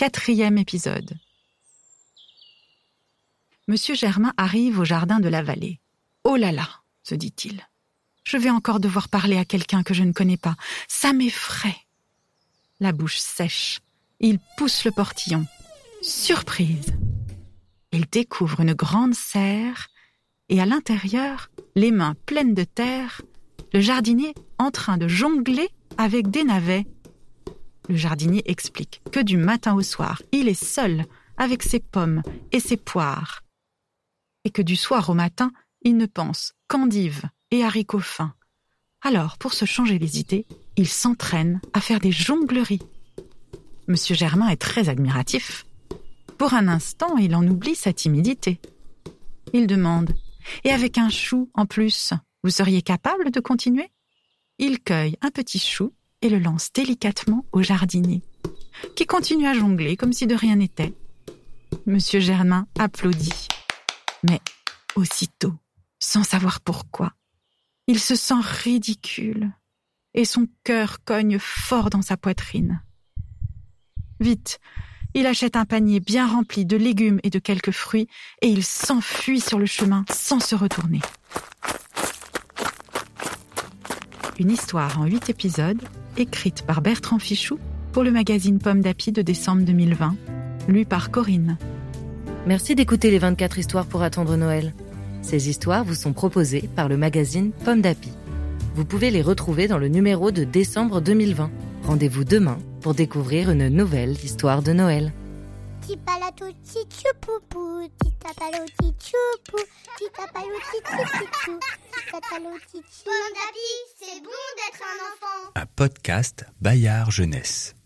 Quatrième épisode. Monsieur Germain arrive au jardin de la vallée. Oh là là, se dit-il. Je vais encore devoir parler à quelqu'un que je ne connais pas. Ça m'effraie. La bouche sèche, il pousse le portillon. Surprise. Il découvre une grande serre et à l'intérieur, les mains pleines de terre, le jardinier en train de jongler avec des navets. Le jardinier explique que du matin au soir, il est seul avec ses pommes et ses poires. Et que du soir au matin, il ne pense qu'endives et haricots fins. Alors, pour se changer les idées, il s'entraîne à faire des jongleries. Monsieur Germain est très admiratif. Pour un instant, il en oublie sa timidité. Il demande Et avec un chou en plus, vous seriez capable de continuer? Il cueille un petit chou et le lance délicatement au jardinier, qui continue à jongler comme si de rien n'était. Monsieur Germain applaudit. Mais aussitôt, sans savoir pourquoi, il se sent ridicule et son cœur cogne fort dans sa poitrine. Vite, il achète un panier bien rempli de légumes et de quelques fruits et il s'enfuit sur le chemin sans se retourner. Une histoire en huit épisodes, écrite par Bertrand Fichou pour le magazine Pomme d'Api de décembre 2020, lu par Corinne. Merci d'écouter les 24 histoires pour attendre Noël. Ces histoires vous sont proposées par le magazine Pomme d'Api. Vous pouvez les retrouver dans le numéro de décembre 2020. Rendez-vous demain pour découvrir une nouvelle histoire de Noël. Pomme d'api, c'est bon d'être un enfant. Un podcast Bayard Jeunesse.